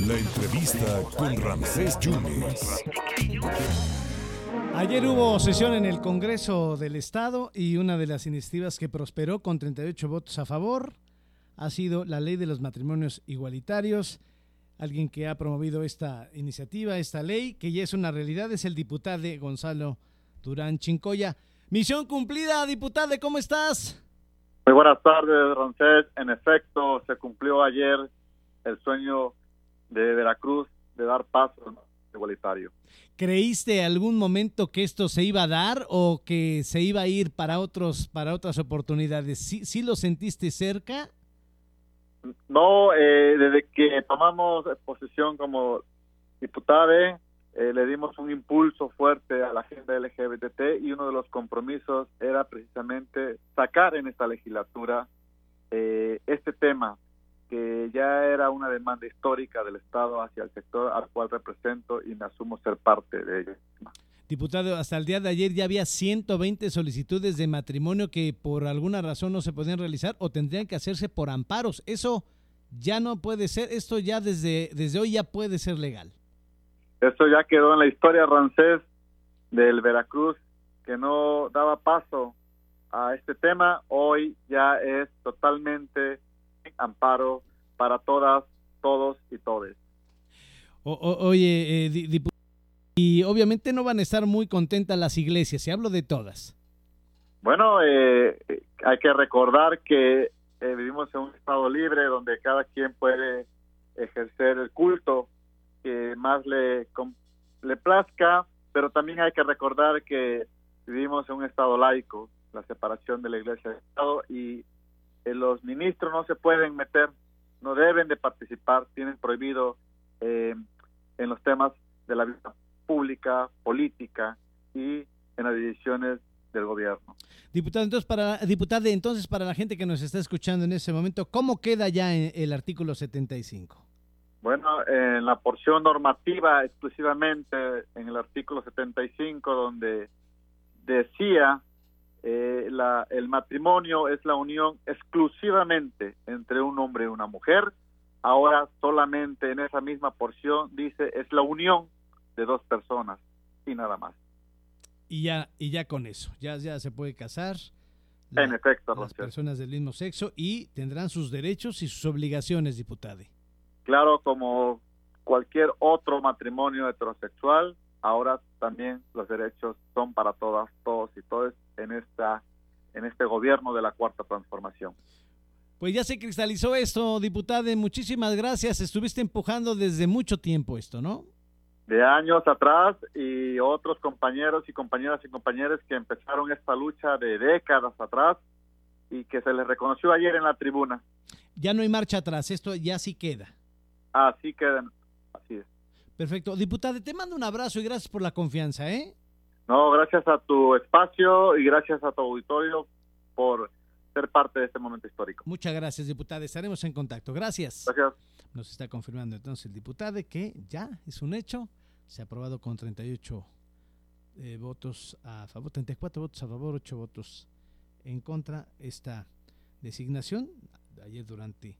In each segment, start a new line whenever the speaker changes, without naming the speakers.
La entrevista con Ramsés Yunes.
Ayer hubo sesión en el Congreso del Estado y una de las iniciativas que prosperó con 38 votos a favor ha sido la ley de los matrimonios igualitarios. Alguien que ha promovido esta iniciativa, esta ley, que ya es una realidad, es el diputado Gonzalo Durán Chincoya. Misión cumplida, diputado, ¿cómo estás?
Muy buenas tardes, Roncés. En efecto, se cumplió ayer el sueño de Veracruz de dar paso al igualitario.
¿Creíste algún momento que esto se iba a dar o que se iba a ir para otros para otras oportunidades? ¿Sí, sí lo sentiste cerca?
No, eh, desde que tomamos posición como diputada, eh, le dimos un impulso fuerte a la agenda LGBT y uno de los compromisos era precisamente sacar en esta legislatura eh, este tema que ya era una demanda histórica del Estado hacia el sector al cual represento y me asumo ser parte de ella.
Diputado, hasta el día de ayer ya había 120 solicitudes de matrimonio que por alguna razón no se podían realizar o tendrían que hacerse por amparos. Eso ya no puede ser, esto ya desde, desde hoy ya puede ser legal.
Esto ya quedó en la historia rancés del Veracruz que no daba paso a este tema, hoy ya es totalmente amparo para todas, todos y todes.
oye, eh, y obviamente no van a estar muy contentas las iglesias, si hablo de todas.
Bueno, eh, hay que recordar que eh, vivimos en un estado libre donde cada quien puede ejercer el culto que más le, le plazca, pero también hay que recordar que vivimos en un estado laico, la separación de la iglesia del Estado y eh, los ministros no se pueden meter, no deben de participar, tienen prohibido eh, en los temas de la vida pública, política y en las decisiones del gobierno.
Diputado, entonces para diputada, entonces para la gente que nos está escuchando en ese momento, ¿cómo queda ya el artículo 75?
Bueno, en la porción normativa exclusivamente en el artículo 75 donde decía eh, la, el matrimonio es la unión exclusivamente entre un hombre y una mujer. Ahora solamente en esa misma porción dice es la unión de dos personas y nada más.
Y ya y ya con eso, ya ya se puede casar.
en efecto,
las personas del mismo sexo y tendrán sus derechos y sus obligaciones, diputade.
Claro, como cualquier otro matrimonio heterosexual, ahora también los derechos son para todas, todos y todas en esta en este gobierno de la cuarta transformación.
Pues ya se cristalizó esto, diputada. Muchísimas gracias. Estuviste empujando desde mucho tiempo esto, ¿no?
De años atrás y otros compañeros y compañeras y compañeros que empezaron esta lucha de décadas atrás y que se les reconoció ayer en la tribuna.
Ya no hay marcha atrás, esto ya sí queda.
Así queda, así es.
Perfecto. Diputada, te mando un abrazo y gracias por la confianza, ¿eh?
No, gracias a tu espacio y gracias a tu auditorio por ser parte de este momento histórico.
Muchas gracias, diputada. Estaremos en contacto. Gracias.
Gracias.
Nos está confirmando entonces el diputado que ya es un hecho. Se ha aprobado con 38 eh, votos a favor, 34 votos a favor, 8 votos en contra esta designación. Ayer durante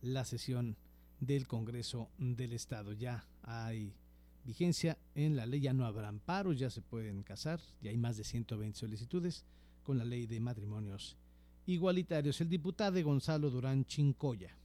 la sesión del Congreso del Estado. Ya hay vigencia en la ley, ya no habrá amparos, ya se pueden casar, ya hay más de 120 solicitudes con la ley de matrimonios igualitarios. El diputado Gonzalo Durán Chincoya.